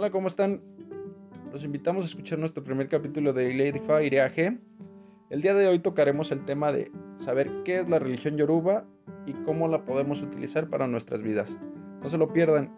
Hola, ¿cómo están? Los invitamos a escuchar nuestro primer capítulo de Ladyfy Iriage. El día de hoy tocaremos el tema de saber qué es la religión yoruba y cómo la podemos utilizar para nuestras vidas. No se lo pierdan.